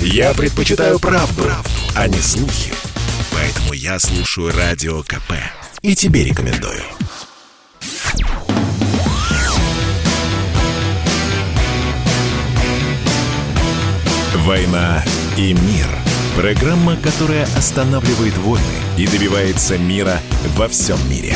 Я предпочитаю правду, правду, а не слухи. Поэтому я слушаю Радио КП. И тебе рекомендую. «Война и мир» – программа, которая останавливает войны и добивается мира во всем мире.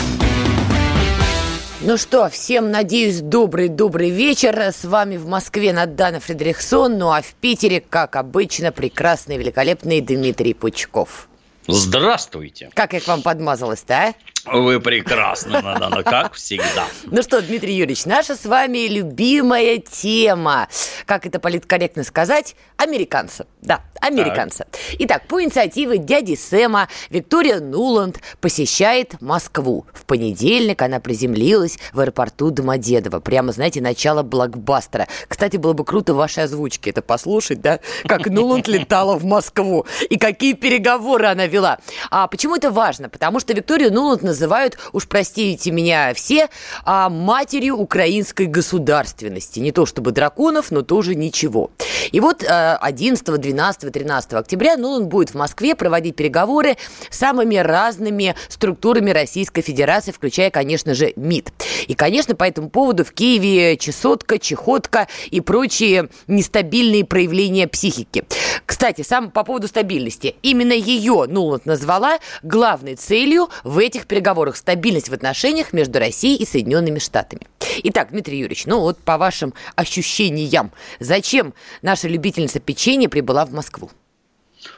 Ну что, всем, надеюсь, добрый-добрый вечер. С вами в Москве Надана Фредериксон, ну а в Питере, как обычно, прекрасный, великолепный Дмитрий Пучков. Здравствуйте. Как я к вам подмазалась-то, а? Вы прекрасно, Надана, как всегда. Ну что, Дмитрий Юрьевич, наша с вами любимая тема. Как это политкорректно сказать? Американца. Да, американца. Так. Итак, по инициативе дяди Сэма Виктория Нуланд посещает Москву. В понедельник она приземлилась в аэропорту Домодедово. Прямо, знаете, начало блокбастера. Кстати, было бы круто в вашей озвучке это послушать, да? Как Нуланд летала в Москву и какие переговоры она вела. А почему это важно? Потому что Викторию Нуланд называют, уж простите меня все, а, матерью украинской государственности. Не то чтобы драконов, но тоже ничего. И вот 11, 12, 13 октября Нуланд будет в Москве проводить переговоры с самыми разными структурами Российской Федерации, включая, конечно же, МИД. И, конечно, по этому поводу в Киеве чесотка, чехотка и прочие нестабильные проявления психики. Кстати, сам по поводу стабильности. Именно ее Нуланд назвала главной целью в этих переговорах переговорах стабильность в отношениях между Россией и Соединенными Штатами. Итак, Дмитрий Юрьевич, ну вот по вашим ощущениям, зачем наша любительница печенья прибыла в Москву?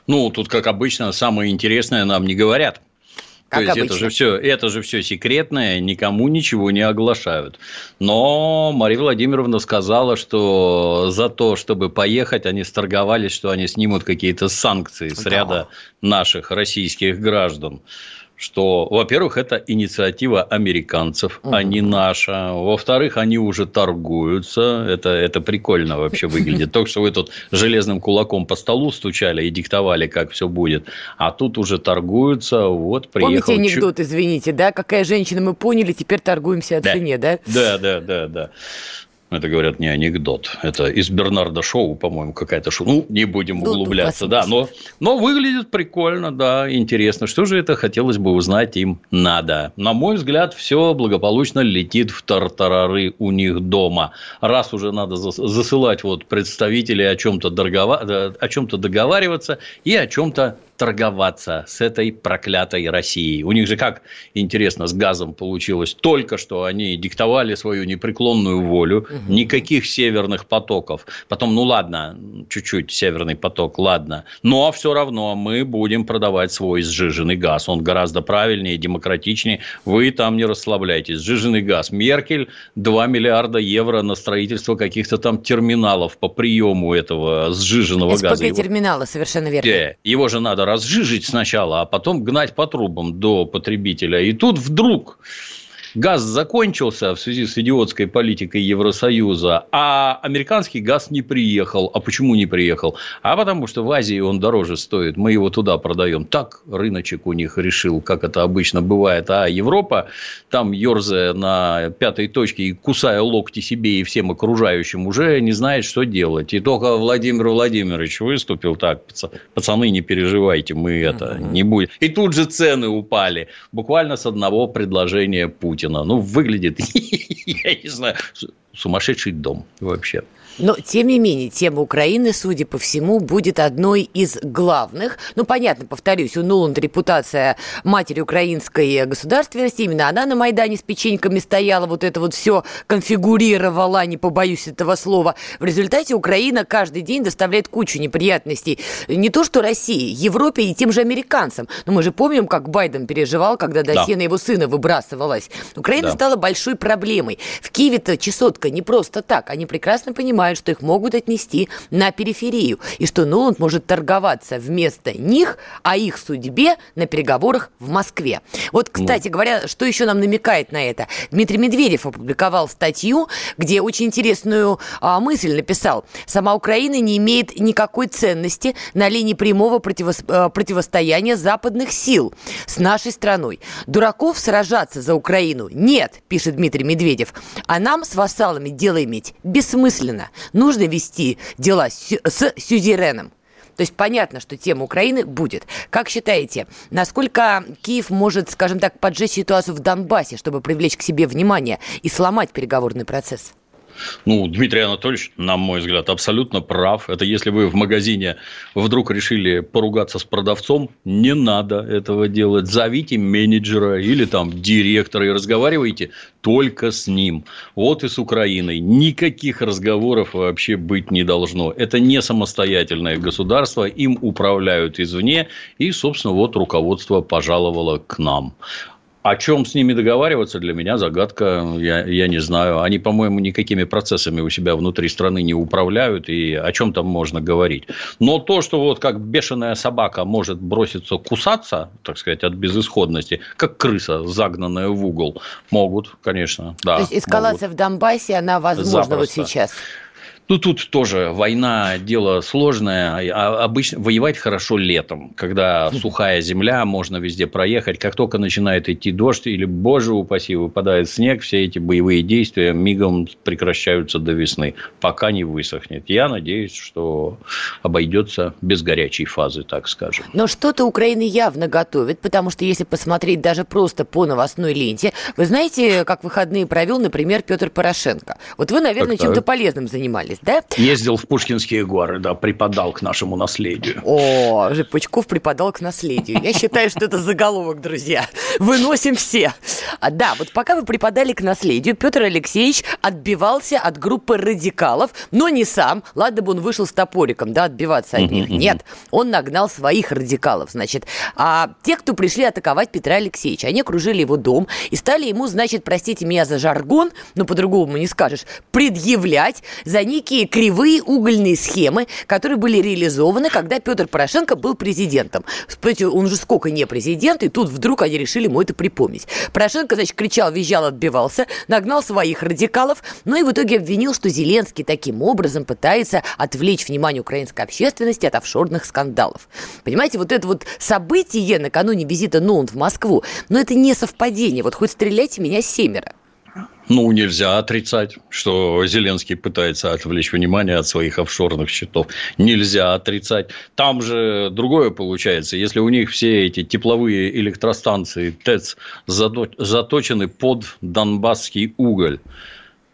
Ну, тут, как обычно, самое интересное нам не говорят. Как То есть обычно. это же все, это же все секретное, никому ничего не оглашают. Но Мария Владимировна сказала, что за то, чтобы поехать, они сторговались, что они снимут какие-то санкции с да. ряда наших российских граждан что, во-первых, это инициатива американцев, угу. а не наша. Во-вторых, они уже торгуются. Это, это прикольно вообще выглядит. Только что вы тут железным кулаком по столу стучали и диктовали, как все будет. А тут уже торгуются. Вот приехал... Помните анекдот, извините, да? Какая женщина, мы поняли, теперь торгуемся о да. цене, да? Да, да, да, да. Это, говорят, не анекдот. Это из Бернарда Шоу, по-моему, какая-то шоу. Ну, не будем углубляться, да. Но, но выглядит прикольно, да, интересно. Что же это хотелось бы узнать им надо? На мой взгляд, все благополучно летит в тартарары у них дома. Раз уже надо засылать вот представителей о чем-то договариваться и о чем-то торговаться с этой проклятой Россией. У них же как интересно с газом получилось. Только что они диктовали свою непреклонную волю, угу. никаких северных потоков. Потом, ну ладно, чуть-чуть северный поток, ладно. Но все равно мы будем продавать свой сжиженный газ. Он гораздо правильнее, демократичнее. Вы там не расслабляйтесь. Сжиженный газ. Меркель 2 миллиарда евро на строительство каких-то там терминалов по приему этого сжиженного СПГ газа. Совершенно верно. Его же надо разжижить сначала, а потом гнать по трубам до потребителя. И тут вдруг газ закончился в связи с идиотской политикой Евросоюза, а американский газ не приехал. А почему не приехал? А потому что в Азии он дороже стоит. Мы его туда продаем. Так рыночек у них решил, как это обычно бывает. А Европа, там ерзая на пятой точке и кусая локти себе и всем окружающим, уже не знает, что делать. И только Владимир Владимирович выступил так, пацаны, не переживайте, мы это не будем. И тут же цены упали. Буквально с одного предложения Путина. Путина. Ну, выглядит, я не знаю, сумасшедший дом вообще. Но, тем не менее, тема Украины, судя по всему, будет одной из главных. Ну, понятно, повторюсь, у Нуланд репутация матери украинской государственности. Именно она на Майдане с печеньками стояла, вот это вот все конфигурировала, не побоюсь этого слова. В результате Украина каждый день доставляет кучу неприятностей. Не то, что России, Европе и тем же американцам. Но мы же помним, как Байден переживал, когда досье да. на его сына выбрасывалось. Украина да. стала большой проблемой. В Киеве-то чесотка не просто так. Они прекрасно понимают, понимают, что их могут отнести на периферию, и что Нуланд может торговаться вместо них о их судьбе на переговорах в Москве. Вот, ну. кстати ну. говоря, что еще нам намекает на это? Дмитрий Медведев опубликовал статью, где очень интересную а, мысль написал. Сама Украина не имеет никакой ценности на линии прямого противо, а, противостояния западных сил с нашей страной. Дураков сражаться за Украину нет, пишет Дмитрий Медведев, а нам с вассалами дело иметь бессмысленно. Нужно вести дела с, с сюзереном. То есть понятно, что тема Украины будет. Как считаете, насколько Киев может, скажем так, поджечь ситуацию в Донбассе, чтобы привлечь к себе внимание и сломать переговорный процесс? Ну, Дмитрий Анатольевич, на мой взгляд, абсолютно прав. Это если вы в магазине вдруг решили поругаться с продавцом, не надо этого делать. Зовите менеджера или там директора и разговаривайте только с ним. Вот и с Украиной. Никаких разговоров вообще быть не должно. Это не самостоятельное государство, им управляют извне, и, собственно, вот руководство пожаловало к нам. О чем с ними договариваться, для меня загадка, я, я не знаю. Они, по-моему, никакими процессами у себя внутри страны не управляют, и о чем там можно говорить. Но то, что вот как бешеная собака может броситься кусаться, так сказать, от безысходности, как крыса, загнанная в угол, могут, конечно, да. То есть эскалация могут. в Донбассе, она возможна Запросто. вот сейчас? Ну, тут тоже война – дело сложное. А обычно воевать хорошо летом, когда сухая земля, можно везде проехать. Как только начинает идти дождь или, боже упаси, выпадает снег, все эти боевые действия мигом прекращаются до весны, пока не высохнет. Я надеюсь, что обойдется без горячей фазы, так скажем. Но что-то Украина явно готовит, потому что если посмотреть даже просто по новостной ленте, вы знаете, как выходные провел, например, Петр Порошенко. Вот вы, наверное, чем-то полезным занимались да? Ездил в Пушкинские горы, да, преподал к нашему наследию. О, Пучков преподал к наследию. Я считаю, что это заголовок, друзья. Выносим все. А, да, вот пока вы преподали к наследию, Петр Алексеевич отбивался от группы радикалов, но не сам. Ладно бы он вышел с топориком, да, отбиваться от них. Нет, он нагнал своих радикалов, значит. А те, кто пришли атаковать Петра Алексеевича, они окружили его дом и стали ему, значит, простите меня за жаргон, но по-другому не скажешь, предъявлять за них некие кривые угольные схемы, которые были реализованы, когда Петр Порошенко был президентом. Смотрите, он же сколько не президент, и тут вдруг они решили ему это припомнить. Порошенко, значит, кричал, визжал, отбивался, нагнал своих радикалов, но и в итоге обвинил, что Зеленский таким образом пытается отвлечь внимание украинской общественности от офшорных скандалов. Понимаете, вот это вот событие накануне визита Ноун в Москву, но это не совпадение. Вот хоть стреляйте меня семеро. Ну, нельзя отрицать, что Зеленский пытается отвлечь внимание от своих офшорных счетов. Нельзя отрицать. Там же другое получается. Если у них все эти тепловые электростанции ТЭЦ заточены под донбасский уголь,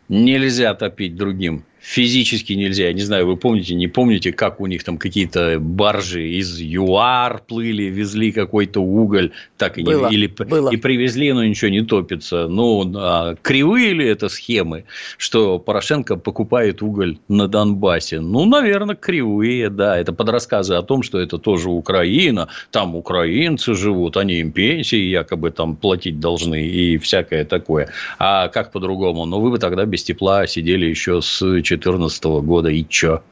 нельзя топить другим физически нельзя. Я не знаю, вы помните, не помните, как у них там какие-то баржи из ЮАР плыли, везли какой-то уголь, так и, было, не, или, было. и привезли, но ничего не топится. Ну, а кривые ли это схемы, что Порошенко покупает уголь на Донбассе? Ну, наверное, кривые, да. Это под рассказы о том, что это тоже Украина, там украинцы живут, они им пенсии якобы там платить должны и всякое такое. А как по-другому? Ну, вы бы тогда без тепла сидели еще с 2014 года, и чё?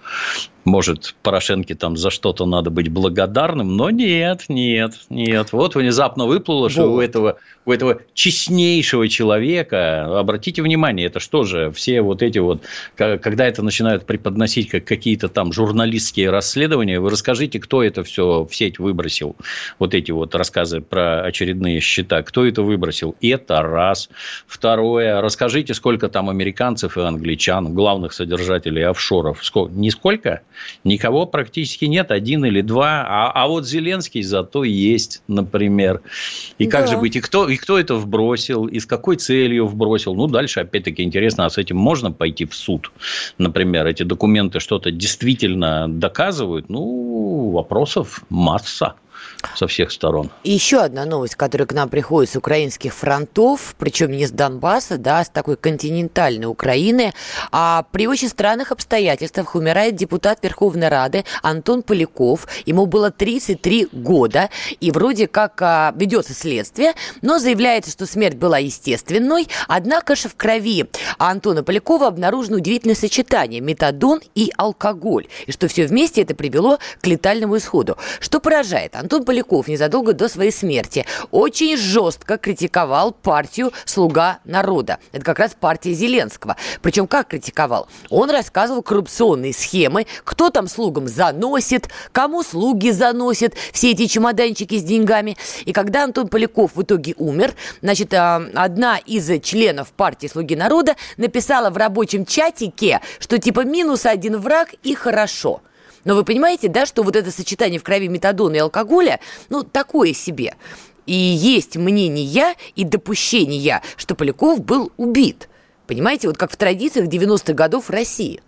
Может, Порошенке там за что-то надо быть благодарным, но нет, нет, нет. Вот внезапно выплыло, что вот. у этого, у этого честнейшего человека, обратите внимание, это что же, все вот эти вот, когда это начинают преподносить как какие-то там журналистские расследования, вы расскажите, кто это все в сеть выбросил, вот эти вот рассказы про очередные счета, кто это выбросил, это раз. Второе, расскажите, сколько там американцев и англичан, главных содержателей офшоров, сколько, не сколько, Никого практически нет, один или два. А, а вот Зеленский зато есть, например. И как да. же быть? И кто, и кто это вбросил? И с какой целью вбросил? Ну, дальше, опять-таки, интересно, а с этим можно пойти в суд? Например, эти документы что-то действительно доказывают? Ну, вопросов масса со всех сторон. И еще одна новость, которая к нам приходит с украинских фронтов, причем не с Донбасса, да, а с такой континентальной Украины. А при очень странных обстоятельствах умирает депутат Верховной Рады Антон Поляков. Ему было 33 года, и вроде как а, ведется следствие, но заявляется, что смерть была естественной. Однако же в крови Антона Полякова обнаружено удивительное сочетание метадон и алкоголь, и что все вместе это привело к летальному исходу. Что поражает? Антон Поляков незадолго до своей смерти очень жестко критиковал партию «Слуга народа». Это как раз партия Зеленского. Причем как критиковал? Он рассказывал коррупционные схемы, кто там слугам заносит, кому слуги заносят все эти чемоданчики с деньгами. И когда Антон Поляков в итоге умер, значит, а, одна из членов партии «Слуги народа» написала в рабочем чатике, что типа минус один враг и хорошо. Но вы понимаете, да, что вот это сочетание в крови метадона и алкоголя, ну, такое себе. И есть мнение и допущение, что Поляков был убит. Понимаете, вот как в традициях 90-х годов России.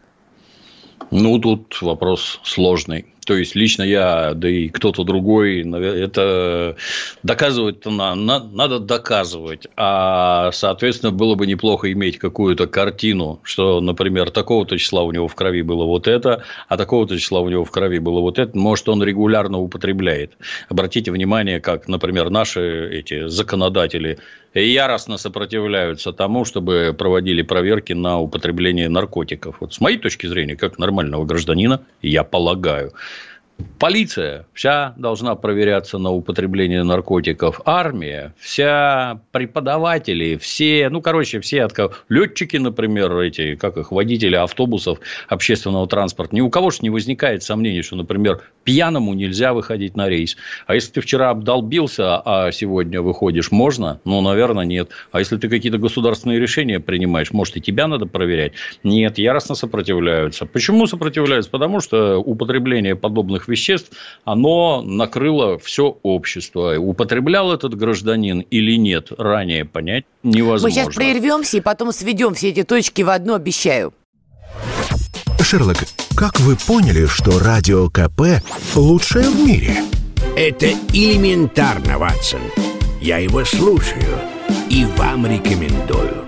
Ну, тут вопрос сложный. То есть лично я, да и кто-то другой, это доказывать-то на, на, надо доказывать. А, соответственно, было бы неплохо иметь какую-то картину, что, например, такого-то числа у него в крови было вот это, а такого-то числа у него в крови было вот это. Может, он регулярно употребляет. Обратите внимание, как, например, наши эти законодатели яростно сопротивляются тому, чтобы проводили проверки на употребление наркотиков. Вот с моей точки зрения, как нормального гражданина, я полагаю, Полиция вся должна проверяться на употребление наркотиков. Армия, вся преподаватели, все, ну, короче, все от кого... Летчики, например, эти, как их, водители автобусов общественного транспорта. Ни у кого же не возникает сомнений, что, например, пьяному нельзя выходить на рейс. А если ты вчера обдолбился, а сегодня выходишь, можно? Ну, наверное, нет. А если ты какие-то государственные решения принимаешь, может, и тебя надо проверять? Нет, яростно сопротивляются. Почему сопротивляются? Потому что употребление подобных веществ, оно накрыло все общество. Употреблял этот гражданин или нет, ранее понять невозможно. Мы сейчас прервемся и потом сведем все эти точки в одну, обещаю. Шерлок, как вы поняли, что Радио КП лучшее в мире? Это элементарно, Ватсон. Я его слушаю и вам рекомендую.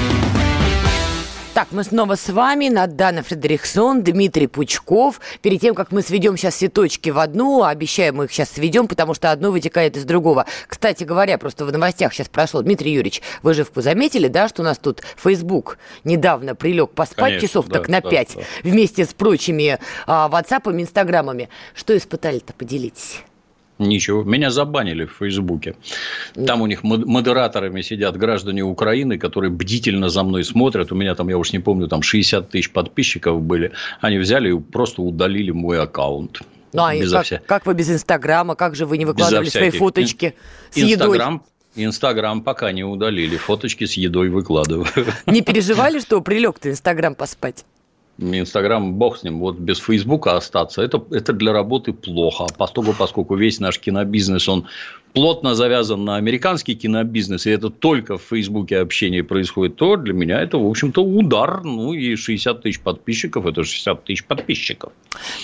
Так, мы снова с вами, Надана Фредериксон, Дмитрий Пучков. Перед тем, как мы сведем сейчас все точки в одну, обещаем, мы их сейчас сведем, потому что одно вытекает из другого. Кстати говоря, просто в новостях сейчас прошло, Дмитрий Юрьевич, вы же заметили, да, что у нас тут Facebook недавно прилег поспать Конечно, часов да, так на да, 5 да. вместе с прочими а, WhatsApp, Инстаграмами. Что испытали-то, поделитесь. Ничего. Меня забанили в Фейсбуке. Там у них модераторами сидят граждане Украины, которые бдительно за мной смотрят. У меня там, я уж не помню, там 60 тысяч подписчиков были. Они взяли и просто удалили мой аккаунт. Ну, а как, вся... как вы без Инстаграма? Как же вы не выкладывали свои фоточки с Инстаграм, едой? Инстаграм пока не удалили. Фоточки с едой выкладываю. Не переживали, что прилег-то Инстаграм поспать? Инстаграм, бог с ним, вот без Фейсбука остаться, это, это для работы плохо. Поскольку, поскольку весь наш кинобизнес, он плотно завязан на американский кинобизнес, и это только в Фейсбуке общение происходит, то для меня это, в общем-то, удар. Ну, и 60 тысяч подписчиков – это 60 тысяч подписчиков.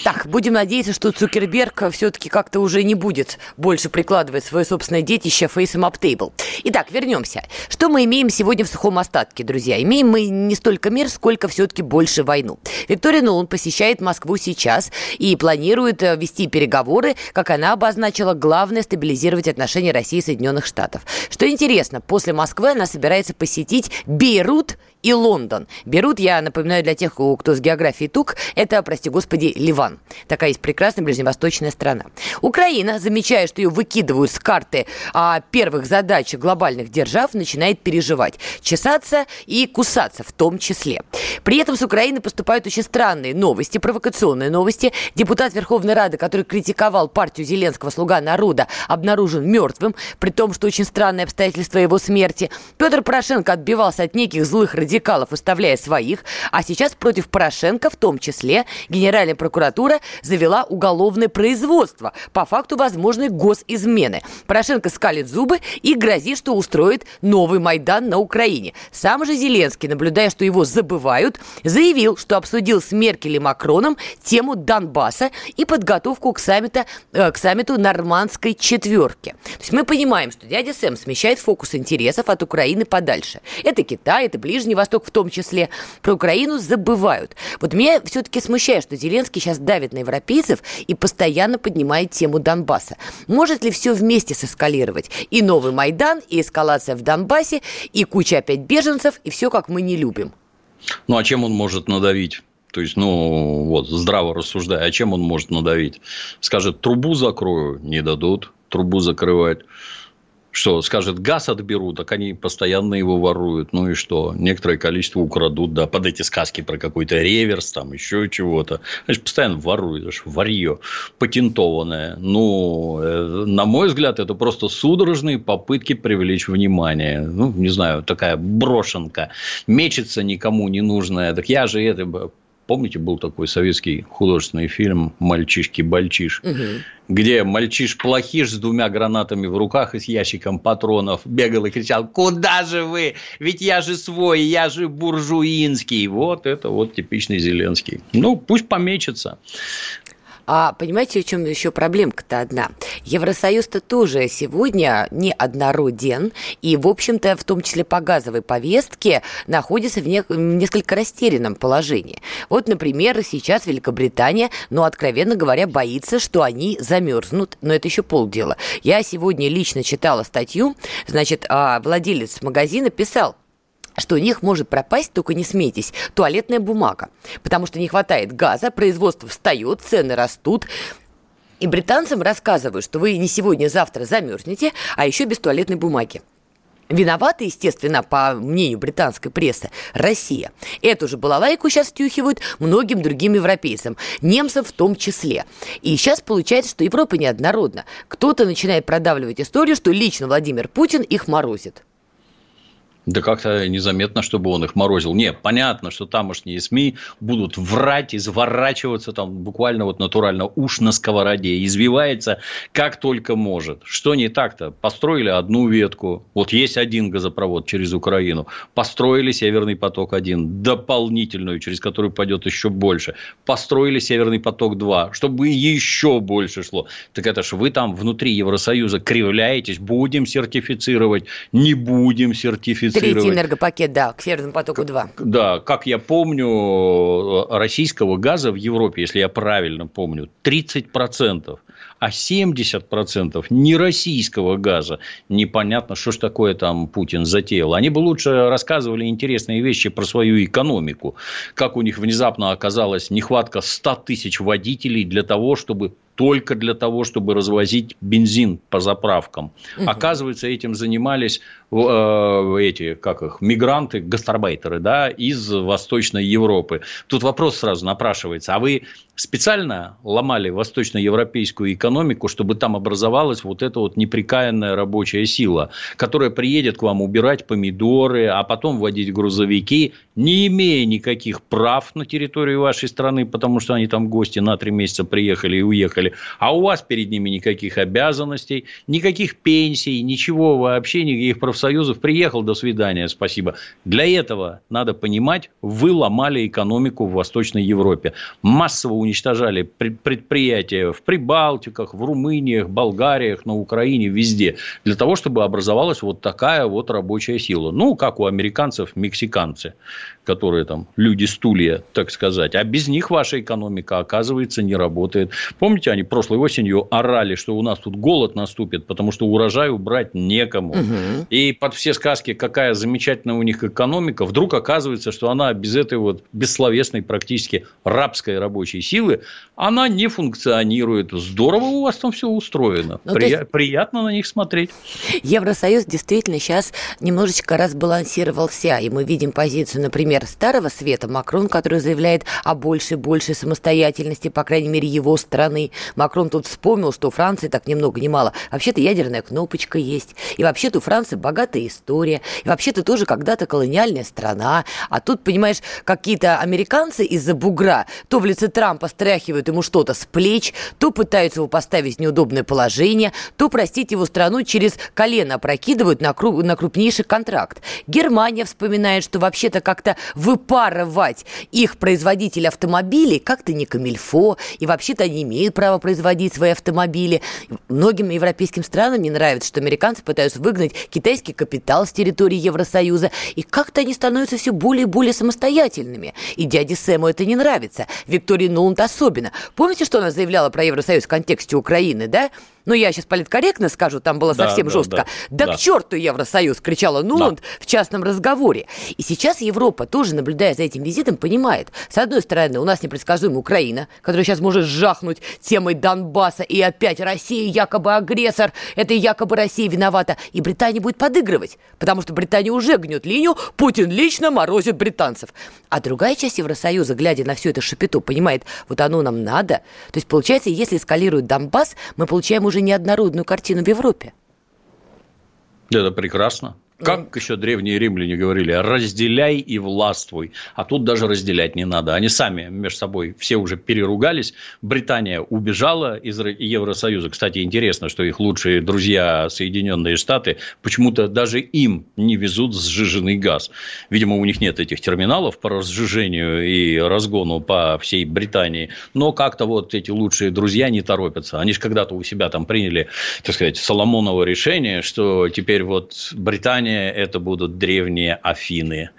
Так, будем надеяться, что Цукерберг все-таки как-то уже не будет больше прикладывать свое собственное детище Face Table. Итак, вернемся. Что мы имеем сегодня в сухом остатке, друзья? Имеем мы не столько мир, сколько все-таки больше войну. Виктория Нулан посещает Москву сейчас и планирует э, вести переговоры, как она обозначила, главное стабилизировать отношения России и Соединенных Штатов. Что интересно, после Москвы она собирается посетить Бейрут и Лондон. Берут, я напоминаю для тех, кто с географией тук, это, прости господи, Ливан. Такая есть прекрасная ближневосточная страна. Украина, замечая, что ее выкидывают с карты а, первых задач глобальных держав, начинает переживать, чесаться и кусаться в том числе. При этом с Украины поступают очень странные новости, провокационные новости. Депутат Верховной Рады, который критиковал партию Зеленского «Слуга народа», обнаружен мертвым, при том, что очень странные обстоятельства его смерти. Петр Порошенко отбивался от неких злых радикалов выставляя своих, а сейчас против Порошенко в том числе Генеральная прокуратура завела уголовное производство по факту возможной госизмены. Порошенко скалит зубы и грозит, что устроит новый Майдан на Украине. Сам же Зеленский, наблюдая, что его забывают, заявил, что обсудил с Меркель и Макроном тему Донбасса и подготовку к, саммита, э, к саммиту нормандской четверки. То есть мы понимаем, что дядя Сэм смещает фокус интересов от Украины подальше. Это Китай, это Ближний Восток в том числе. Про Украину забывают. Вот меня все-таки смущает, что Зеленский сейчас давит на европейцев и постоянно поднимает тему Донбасса. Может ли все вместе соскалировать? И новый Майдан, и эскалация в Донбассе, и куча опять беженцев, и все, как мы не любим. Ну, а чем он может надавить? То есть, ну, вот, здраво рассуждая, а чем он может надавить? Скажет, трубу закрою, не дадут трубу закрывать что скажет, газ отберут, так они постоянно его воруют. Ну и что? Некоторое количество украдут, да, под эти сказки про какой-то реверс, там еще чего-то. Значит, постоянно воруют, варье патентованное. Ну, э, на мой взгляд, это просто судорожные попытки привлечь внимание. Ну, не знаю, такая брошенка. Мечется никому не нужная. Так я же это Помните, был такой советский художественный фильм «Мальчишки-бальчиш», угу. где мальчиш-плохиш с двумя гранатами в руках и с ящиком патронов бегал и кричал «Куда же вы? Ведь я же свой, я же буржуинский». Вот это вот типичный Зеленский. Ну, пусть помечется. А понимаете, в чем еще проблемка-то одна? Евросоюз-то тоже сегодня не однороден, и, в общем-то, в том числе по газовой повестке, находится в, не- в несколько растерянном положении. Вот, например, сейчас Великобритания, ну, откровенно говоря, боится, что они замерзнут, но это еще полдела. Я сегодня лично читала статью, значит, а, владелец магазина писал, что у них может пропасть, только не смейтесь, туалетная бумага. Потому что не хватает газа, производство встает, цены растут. И британцам рассказывают, что вы не сегодня-завтра замерзнете, а еще без туалетной бумаги. Виновата, естественно, по мнению британской прессы, Россия. Эту же балалайку сейчас втюхивают многим другим европейцам, немцам в том числе. И сейчас получается, что Европа неоднородна. Кто-то начинает продавливать историю, что лично Владимир Путин их морозит. Да как-то незаметно, чтобы он их морозил. Нет, понятно, что тамошние СМИ будут врать, изворачиваться там буквально вот натурально уж на сковороде, извивается как только может. Что не так-то? Построили одну ветку, вот есть один газопровод через Украину, построили Северный поток-1, дополнительную, через которую пойдет еще больше, построили Северный поток-2, чтобы еще больше шло. Так это ж вы там внутри Евросоюза кривляетесь, будем сертифицировать, не будем сертифицировать Третий энергопакет, да, к Северному потоку-2. Да, как я помню, российского газа в Европе, если я правильно помню, 30% а 70% не российского газа. Непонятно, что ж такое там Путин затеял. Они бы лучше рассказывали интересные вещи про свою экономику. Как у них внезапно оказалась нехватка 100 тысяч водителей для того, чтобы только для того, чтобы развозить бензин по заправкам. Угу. Оказывается, этим занимались э, эти, как их, мигранты, гастарбайтеры, да, из Восточной Европы. Тут вопрос сразу напрашивается. А вы специально ломали восточноевропейскую экономику, чтобы там образовалась вот эта вот неприкаянная рабочая сила, которая приедет к вам убирать помидоры, а потом водить грузовики, не имея никаких прав на территории вашей страны, потому что они там гости на три месяца приехали и уехали, а у вас перед ними никаких обязанностей, никаких пенсий, ничего вообще, никаких профсоюзов. Приехал, до свидания, спасибо. Для этого, надо понимать, вы ломали экономику в Восточной Европе. Массово уничтожали предприятия в Прибалтиках, в Румыниях, Болгариях, на Украине, везде. Для того, чтобы образовалась вот такая вот рабочая сила. Ну, как у американцев, мексиканцы, которые там люди-стулья, так сказать. А без них ваша экономика, оказывается, не работает. Помните, они прошлой осенью орали, что у нас тут голод наступит, потому что урожай убрать некому. Угу. И под все сказки, какая замечательная у них экономика, вдруг оказывается, что она без этой вот бессловесной практически рабской рабочей силы силы, она не функционирует. Здорово у вас там все устроено. Ну, При... есть... Приятно на них смотреть. Евросоюз действительно сейчас немножечко разбалансировался. И мы видим позицию, например, Старого Света. Макрон, который заявляет о большей большей самостоятельности, по крайней мере, его страны. Макрон тут вспомнил, что у Франции так ни много ни мало. Вообще-то ядерная кнопочка есть. И вообще-то у Франции богатая история. И вообще-то тоже когда-то колониальная страна. А тут, понимаешь, какие-то американцы из-за бугра то в лице Трампа ляпа стряхивают ему что-то с плеч, то пытаются его поставить в неудобное положение, то простить его страну через колено опрокидывают на, кру- на крупнейший контракт. Германия вспоминает, что вообще-то как-то выпарывать их производитель автомобилей как-то не камильфо, и вообще-то они имеют право производить свои автомобили. Многим европейским странам не нравится, что американцы пытаются выгнать китайский капитал с территории Евросоюза, и как-то они становятся все более и более самостоятельными. И дяде Сэму это не нравится. Виктории Нуланд особенно. Помните, что она заявляла про Евросоюз в контексте Украины, да? Ну я сейчас политкорректно скажу, там было да, совсем да, жестко. Да, да, да к черту Евросоюз, кричала Нуланд да. в частном разговоре. И сейчас Европа тоже, наблюдая за этим визитом, понимает, с одной стороны, у нас непредсказуемая Украина, которая сейчас может жахнуть темой Донбасса, и опять Россия якобы агрессор, это якобы Россия виновата, и Британия будет подыгрывать, потому что Британия уже гнет линию, Путин лично морозит британцев. А другая часть Евросоюза, глядя на все это шапито, понимает, вот оно нам надо. То есть, получается, если эскалирует Донбасс, мы получаем уже уже неоднородную картину в Европе. Это прекрасно. Как ну, еще древние римляне говорили, разделяй и властвуй. А тут даже разделять не надо. Они сами между собой все уже переругались. Британия убежала из Евросоюза. Кстати, интересно, что их лучшие друзья Соединенные Штаты почему-то даже им не везут сжиженный газ. Видимо, у них нет этих терминалов по разжижению и разгону по всей Британии. Но как-то вот эти лучшие друзья не торопятся. Они же когда-то у себя там приняли, так сказать, Соломоново решение, что теперь вот Британия Британия – это будут древние Афины,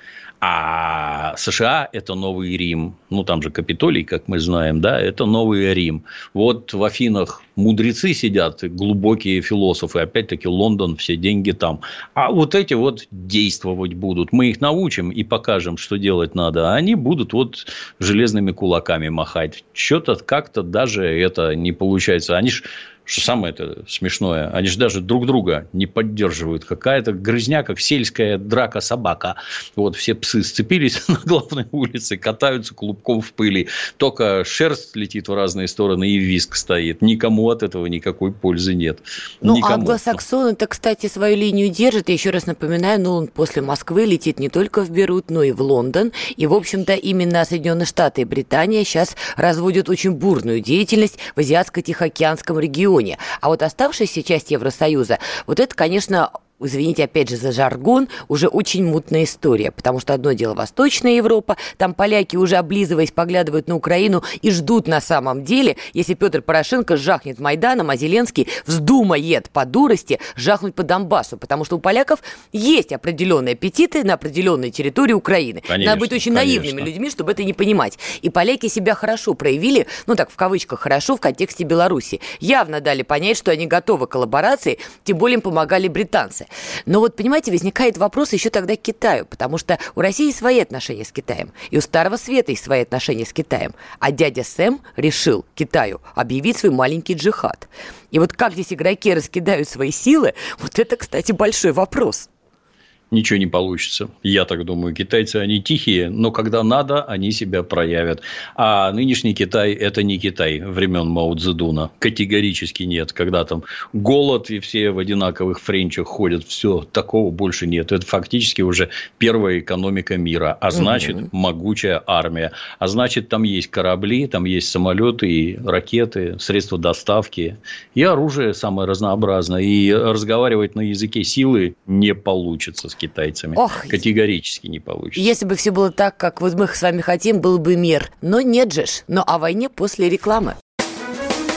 а США – это Новый Рим. Ну, там же Капитолий, как мы знаем, да, это Новый Рим. Вот в Афинах мудрецы сидят, глубокие философы, опять-таки Лондон, все деньги там. А вот эти вот действовать будут. Мы их научим и покажем, что делать надо. А они будут вот железными кулаками махать. Что-то как-то даже это не получается. Они ж что самое это смешное, они же даже друг друга не поддерживают. Какая-то грызня, как сельская драка собака. Вот все псы сцепились на главной улице, катаются клубком в пыли. Только шерсть летит в разные стороны и виск стоит. Никому от этого никакой пользы нет. Ну, Никому. англосаксон это, кстати, свою линию держит. Я еще раз напоминаю, ну, он после Москвы летит не только в Берут, но и в Лондон. И, в общем-то, именно Соединенные Штаты и Британия сейчас разводят очень бурную деятельность в Азиатско-Тихоокеанском регионе регионе. А вот оставшаяся часть Евросоюза, вот это, конечно, извините опять же за жаргон, уже очень мутная история, потому что одно дело Восточная Европа, там поляки уже облизываясь поглядывают на Украину и ждут на самом деле, если Петр Порошенко жахнет Майданом, а Зеленский вздумает по дурости жахнуть по Донбассу, потому что у поляков есть определенные аппетиты на определенной территории Украины. Конечно, Надо быть очень конечно. наивными людьми, чтобы это не понимать. И поляки себя хорошо проявили, ну так в кавычках хорошо, в контексте Беларуси. Явно дали понять, что они готовы к коллаборации, тем более им помогали британцы. Но вот, понимаете, возникает вопрос еще тогда к Китаю, потому что у России свои отношения с Китаем, и у Старого Света есть свои отношения с Китаем. А дядя Сэм решил Китаю объявить свой маленький джихад. И вот как здесь игроки раскидают свои силы, вот это, кстати, большой вопрос ничего не получится. Я так думаю. Китайцы, они тихие, но когда надо, они себя проявят. А нынешний Китай – это не Китай времен Мао Цзэдуна. Категорически нет. Когда там голод и все в одинаковых френчах ходят, все, такого больше нет. Это фактически уже первая экономика мира. А значит, угу. могучая армия. А значит, там есть корабли, там есть самолеты и ракеты, средства доставки и оружие самое разнообразное. И разговаривать на языке силы не получится китайцами. Ох, Категорически не получится. Если бы все было так, как вот мы с вами хотим, был бы мир. Но нет же ж. Но о войне после рекламы.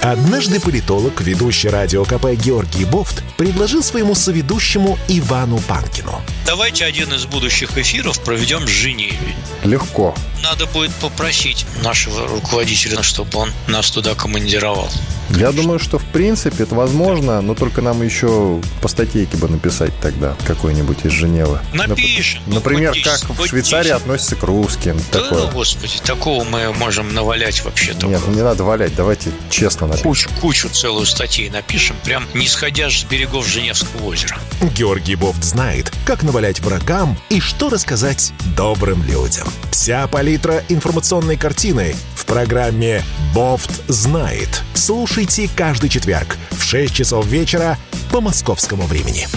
Однажды политолог, ведущий радио КП Георгий Бофт, предложил своему соведущему Ивану Панкину. Давайте один из будущих эфиров проведем с Женеве. Легко. Надо будет попросить нашего руководителя, чтобы он нас туда командировал. Я думаю, что в принципе это возможно, но только нам еще по статейке бы написать тогда какой-нибудь из Женевы. Напишем. Например, как в Швейцарии относятся к русским. Да, такое. господи, такого мы можем навалять вообще-то. Нет, ну не надо валять, давайте честно напишем. Кучу, кучу целую статей напишем, прям не сходя с берегов Женевского озера. Георгий Бофт знает, как навалять врагам и что рассказать добрым людям. Вся палитра информационной картины в программе «Бофт знает». Слушай слушайте каждый четверг в 6 часов вечера по московскому времени.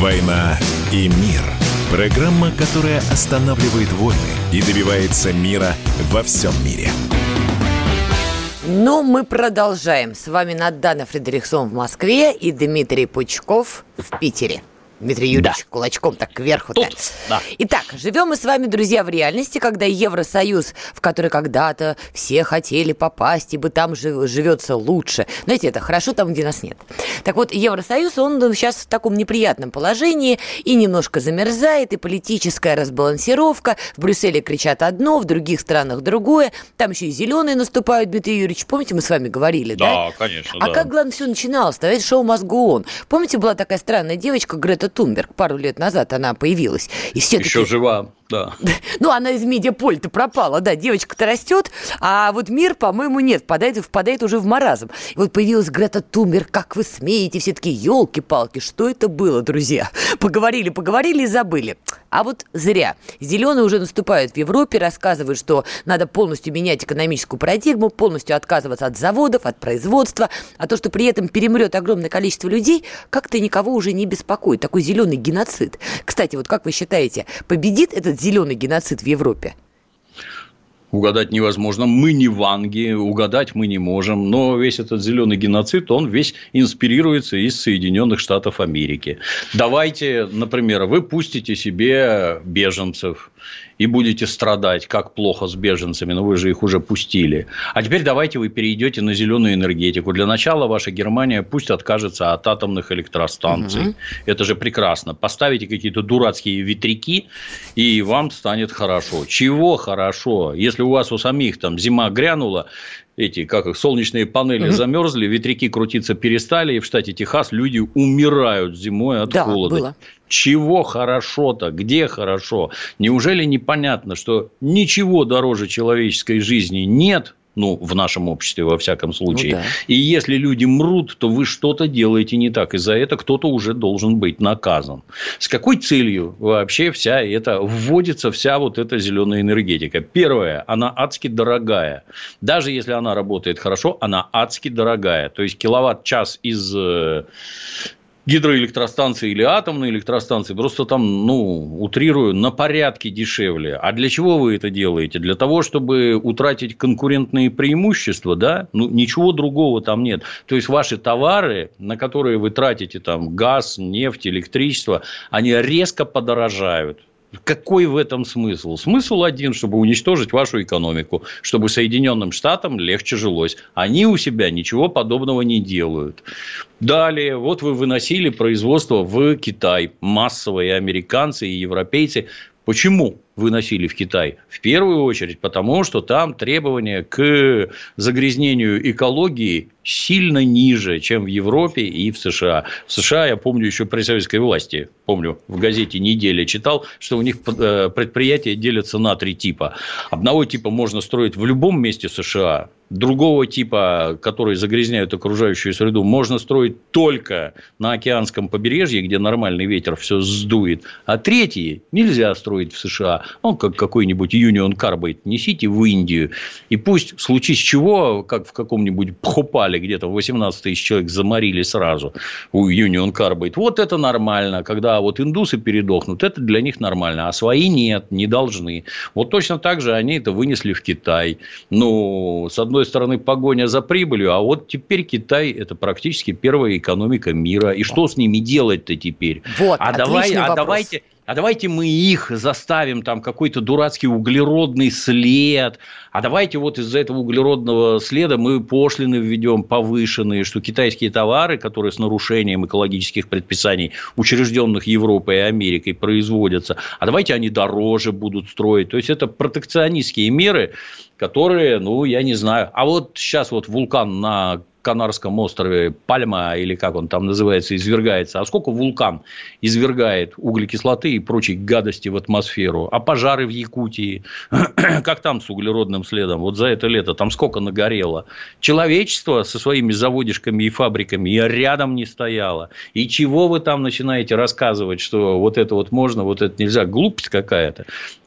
«Война и мир». Программа, которая останавливает войны и добивается мира во всем мире. Ну, мы продолжаем. С вами Надана Фредериксон в Москве и Дмитрий Пучков в Питере. Дмитрий Юрьевич, да. кулачком так кверху-то. Тут, да. Итак, живем мы с вами, друзья, в реальности, когда Евросоюз, в который когда-то все хотели попасть, ибо там живется лучше. Знаете, это хорошо там, где нас нет. Так вот, Евросоюз, он сейчас в таком неприятном положении и немножко замерзает, и политическая разбалансировка. В Брюсселе кричат одно, в других странах другое. Там еще и зеленые наступают, Дмитрий Юрьевич. Помните, мы с вами говорили, да? Да, конечно, А да. как, главное, все начиналось-то? Ведь шоу «Мозгу Помните, была такая странная девочка Грета Тунберг. Пару лет назад она появилась. И все Еще жива, да. Ну, она из медиаполя-то пропала, да. Девочка-то растет, а вот мир, по-моему, нет, впадает, впадает уже в маразм. И вот появилась Грета Тунберг, как вы смеете, все такие, елки-палки, что это было, друзья? Поговорили, поговорили и забыли. А вот зря. Зеленые уже наступают в Европе, рассказывают, что надо полностью менять экономическую парадигму, полностью отказываться от заводов, от производства, а то, что при этом перемрет огромное количество людей, как-то никого уже не беспокоит. Такой зеленый геноцид. Кстати, вот как вы считаете, победит этот зеленый геноцид в Европе? Угадать невозможно. Мы не ванги, угадать мы не можем. Но весь этот зеленый геноцид, он весь инспирируется из Соединенных Штатов Америки. Давайте, например, вы пустите себе беженцев и будете страдать, как плохо с беженцами, но вы же их уже пустили. А теперь давайте вы перейдете на зеленую энергетику. Для начала ваша Германия пусть откажется от атомных электростанций. Угу. Это же прекрасно. Поставите какие-то дурацкие ветряки, и вам станет хорошо. Чего хорошо? Если у вас у самих там зима грянула, эти, как их, солнечные панели угу. замерзли, ветряки крутиться перестали, и в штате Техас люди умирают зимой от да, холода. Было. Чего хорошо-то? Где хорошо? Неужели непонятно, что ничего дороже человеческой жизни нет, ну, в нашем обществе, во всяком случае. Ну, да. И если люди мрут, то вы что-то делаете не так. И за это кто-то уже должен быть наказан. С какой целью вообще вся эта, вводится вся вот эта зеленая энергетика? Первое, она адски дорогая. Даже если она работает хорошо, она адски дорогая. То есть, киловатт-час из э, гидроэлектростанции или атомные электростанции просто там, ну, утрирую, на порядке дешевле. А для чего вы это делаете? Для того, чтобы утратить конкурентные преимущества, да? Ну, ничего другого там нет. То есть, ваши товары, на которые вы тратите там газ, нефть, электричество, они резко подорожают. Какой в этом смысл? Смысл один, чтобы уничтожить вашу экономику, чтобы Соединенным Штатам легче жилось. Они у себя ничего подобного не делают. Далее, вот вы выносили производство в Китай. Массовые американцы и европейцы. Почему? Выносили в Китай? В первую очередь, потому что там требования к загрязнению экологии сильно ниже, чем в Европе и в США. В США, я помню, еще при советской власти, помню, в газете «Неделя» читал, что у них э, предприятия делятся на три типа. Одного типа можно строить в любом месте США, другого типа, которые загрязняют окружающую среду, можно строить только на океанском побережье, где нормальный ветер все сдует, а третий нельзя строить в США ну, как какой-нибудь Union Carbide несите в Индию, и пусть в случае с чего, как в каком-нибудь Пхопале где-то 18 тысяч человек заморили сразу у Union Carbide. Вот это нормально, когда вот индусы передохнут, это для них нормально, а свои нет, не должны. Вот точно так же они это вынесли в Китай. Ну, с одной стороны, погоня за прибылью, а вот теперь Китай – это практически первая экономика мира. И что с ними делать-то теперь? Вот, а, давай, а давайте а давайте мы их заставим там какой-то дурацкий углеродный след, а давайте вот из-за этого углеродного следа мы пошлины введем повышенные, что китайские товары, которые с нарушением экологических предписаний, учрежденных Европой и Америкой, производятся, а давайте они дороже будут строить. То есть, это протекционистские меры, которые, ну, я не знаю. А вот сейчас вот вулкан на Канарском острове Пальма, или как он там называется, извергается, а сколько вулкан извергает углекислоты и прочей гадости в атмосферу, а пожары в Якутии, как там с углеродным следом, вот за это лето там сколько нагорело. Человечество со своими заводишками и фабриками и рядом не стояло. И чего вы там начинаете рассказывать, что вот это вот можно, вот это нельзя, глупость какая-то.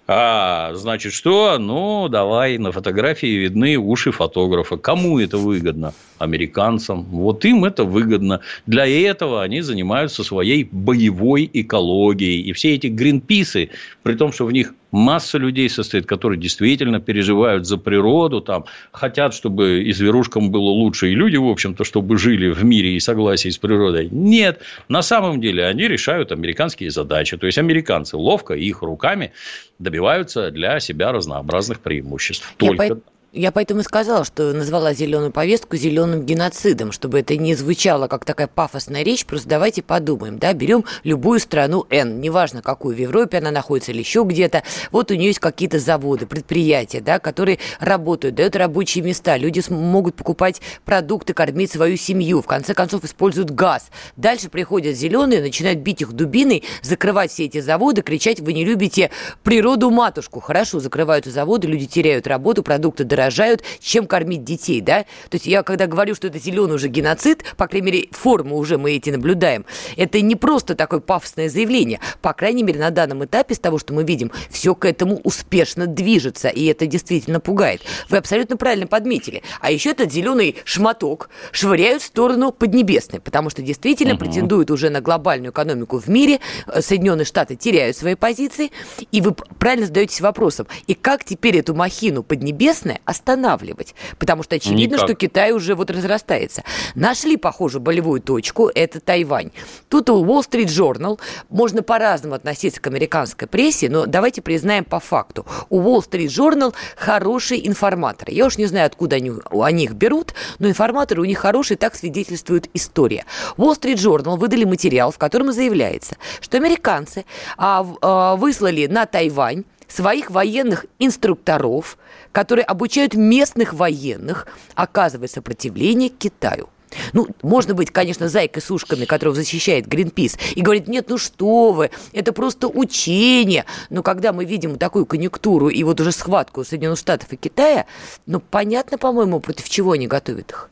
А, значит, что? Ну, давай, на фотографии видны уши фотографа. Кому это выгодно? Американцам. Вот им это выгодно. Для этого они занимаются своей боевой экологией. И все эти гринписы, при том, что в них масса людей состоит, которые действительно переживают за природу, там, хотят, чтобы и зверушкам было лучше, и люди, в общем-то, чтобы жили в мире и согласии с природой. Нет, на самом деле они решают американские задачи. То есть, американцы ловко их руками добиваются для себя разнообразных преимуществ. Только... Я я поэтому и сказала, что назвала зеленую повестку зеленым геноцидом, чтобы это не звучало как такая пафосная речь. Просто давайте подумаем, да, берем любую страну N, неважно какую, в Европе она находится или еще где-то. Вот у нее есть какие-то заводы, предприятия, да, которые работают, дают рабочие места. Люди могут покупать продукты, кормить свою семью, в конце концов используют газ. Дальше приходят зеленые, начинают бить их дубиной, закрывать все эти заводы, кричать, вы не любите природу матушку. Хорошо, закрываются заводы, люди теряют работу, продукты дорожают, чем кормить детей, да? То есть я когда говорю, что это зеленый уже геноцид, по крайней мере, формы уже мы эти наблюдаем, это не просто такое пафосное заявление. По крайней мере, на данном этапе, с того, что мы видим, все к этому успешно движется, и это действительно пугает. Вы абсолютно правильно подметили. А еще этот зеленый шматок швыряют в сторону Поднебесной, потому что действительно угу. претендуют уже на глобальную экономику в мире, Соединенные Штаты теряют свои позиции, и вы правильно задаетесь вопросом, и как теперь эту махину Поднебесная останавливать, потому что очевидно, Никак. что Китай уже вот разрастается. Нашли, похоже, болевую точку, это Тайвань. Тут у Wall Street Journal можно по-разному относиться к американской прессе, но давайте признаем по факту. У Wall Street Journal хорошие информаторы. Я уж не знаю, откуда они о них берут, но информаторы у них хорошие, так свидетельствует история. Wall Street Journal выдали материал, в котором заявляется, что американцы а, а, выслали на Тайвань своих военных инструкторов, которые обучают местных военных оказывать сопротивление Китаю. Ну, можно быть, конечно, зайкой с ушками, которого защищает Гринпис, и говорит, нет, ну что вы, это просто учение. Но когда мы видим такую конъюнктуру и вот уже схватку Соединенных Штатов и Китая, ну, понятно, по-моему, против чего они готовят их.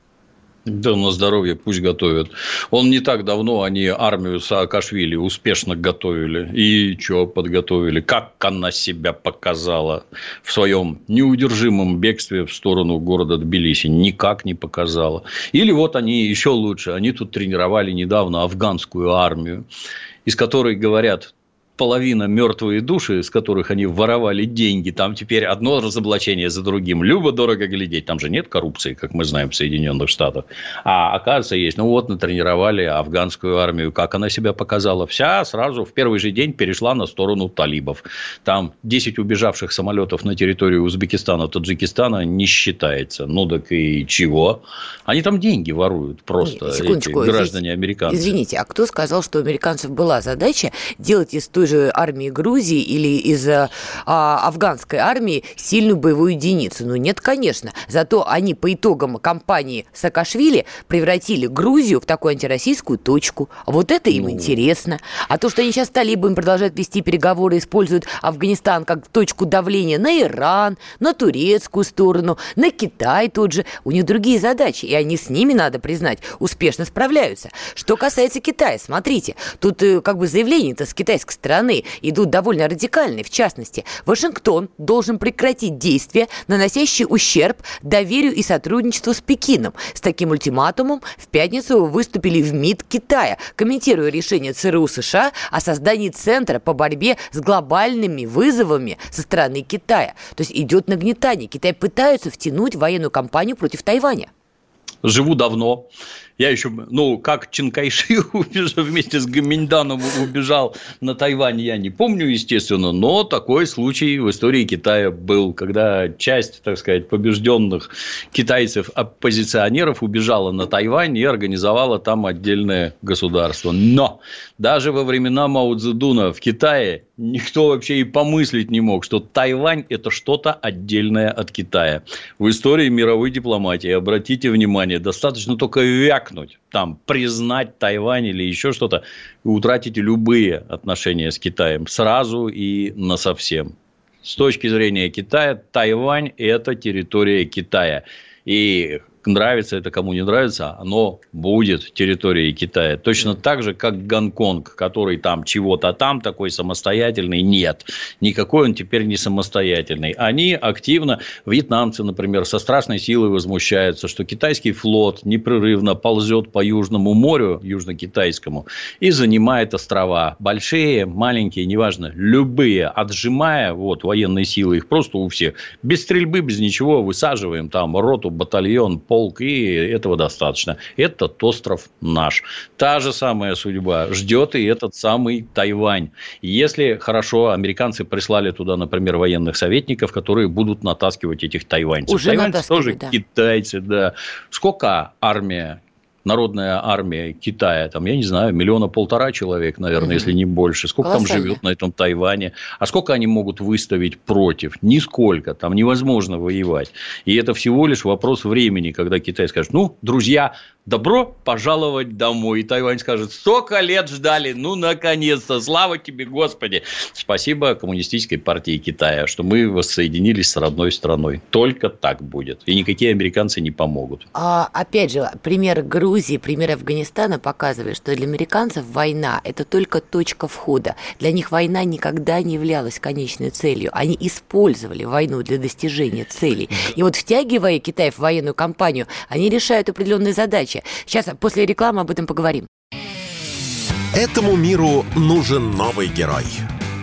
Да, на здоровье пусть готовят. Он не так давно, они армию Саакашвили успешно готовили. И что подготовили? Как она себя показала в своем неудержимом бегстве в сторону города Тбилиси? Никак не показала. Или вот они еще лучше. Они тут тренировали недавно афганскую армию из которой говорят, половина мертвые души, с которых они воровали деньги, там теперь одно разоблачение за другим. Любо дорого глядеть. Там же нет коррупции, как мы знаем в Соединенных Штатах. А оказывается, есть. Ну вот, натренировали афганскую армию. Как она себя показала? Вся сразу в первый же день перешла на сторону талибов. Там 10 убежавших самолетов на территорию Узбекистана, Таджикистана не считается. Ну так и чего? Они там деньги воруют просто, эти граждане американцы. Извините, а кто сказал, что у американцев была задача делать из той же армии Грузии или из а, афганской армии сильную боевую единицу? Ну, нет, конечно. Зато они по итогам кампании Саакашвили превратили Грузию в такую антироссийскую точку. Вот это им ну... интересно. А то, что они сейчас с талибами продолжают вести переговоры, используют Афганистан как точку давления на Иран, на турецкую сторону, на Китай тот же, у них другие задачи, и они с ними, надо признать, успешно справляются. Что касается Китая, смотрите, тут э, как бы заявление-то с китайской стороны стороны идут довольно радикальные. В частности, Вашингтон должен прекратить действия, наносящие ущерб доверию и сотрудничеству с Пекином. С таким ультиматумом в пятницу выступили в МИД Китая, комментируя решение ЦРУ США о создании Центра по борьбе с глобальными вызовами со стороны Китая. То есть идет нагнетание. Китай пытается втянуть военную кампанию против Тайваня. Живу давно. Я еще, ну, как Чинкайши вместе с Гаминданом убежал на Тайвань, я не помню, естественно, но такой случай в истории Китая был, когда часть, так сказать, побежденных китайцев-оппозиционеров убежала на Тайвань и организовала там отдельное государство. Но даже во времена Мао Цзэдуна в Китае никто вообще и помыслить не мог, что Тайвань – это что-то отдельное от Китая. В истории мировой дипломатии, обратите внимание, достаточно только вяк вякнуть, там, признать Тайвань или еще что-то, и утратите любые отношения с Китаем сразу и насовсем. С точки зрения Китая, Тайвань – это территория Китая. И нравится это, кому не нравится, оно будет территорией Китая. Точно так же, как Гонконг, который там чего-то там такой самостоятельный, нет. Никакой он теперь не самостоятельный. Они активно, вьетнамцы, например, со страшной силой возмущаются, что китайский флот непрерывно ползет по Южному морю, южно-китайскому, и занимает острова. Большие, маленькие, неважно, любые, отжимая вот, военные силы, их просто у всех, без стрельбы, без ничего, высаживаем там роту, батальон, полк, и этого достаточно. Этот остров наш. Та же самая судьба ждет и этот самый Тайвань. Если хорошо, американцы прислали туда, например, военных советников, которые будут натаскивать этих тайваньцев. Уже Тайваньцы тоже да. китайцы, да. Сколько армия народная армия Китая, там, я не знаю, миллиона полтора человек, наверное, угу. если не больше. Сколько Колоссально. там живет на этом Тайване? А сколько они могут выставить против? Нисколько. Там невозможно воевать. И это всего лишь вопрос времени, когда Китай скажет, ну, друзья, добро пожаловать домой. И Тайвань скажет, столько лет ждали, ну, наконец-то, слава тебе, Господи. Спасибо Коммунистической партии Китая, что мы воссоединились с родной страной. Только так будет. И никакие американцы не помогут. А, опять же, пример Грузии, пример Афганистана показывает, что для американцев война – это только точка входа. Для них война никогда не являлась конечной целью. Они использовали войну для достижения целей. И вот втягивая Китай в военную кампанию, они решают определенные задачи задачи. Сейчас после рекламы об этом поговорим. Этому миру нужен новый герой.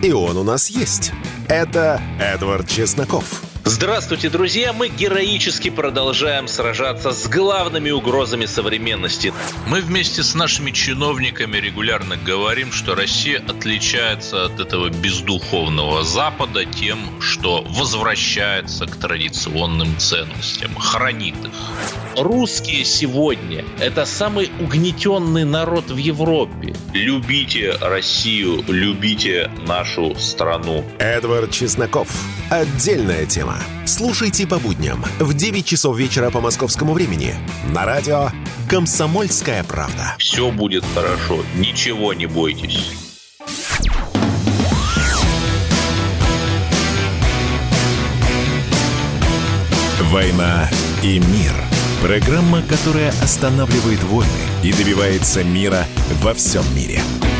И он у нас есть. Это Эдвард Чесноков. Здравствуйте, друзья! Мы героически продолжаем сражаться с главными угрозами современности. Мы вместе с нашими чиновниками регулярно говорим, что Россия отличается от этого бездуховного Запада тем, что возвращается к традиционным ценностям, хранит их. Русские сегодня – это самый угнетенный народ в Европе. Любите Россию, любите нашу страну. Эдвард Чесноков. Отдельная тема. Слушайте по будням в 9 часов вечера по московскому времени на радио «Комсомольская правда». Все будет хорошо, ничего не бойтесь. «Война и мир» – программа, которая останавливает войны и добивается мира во всем мире –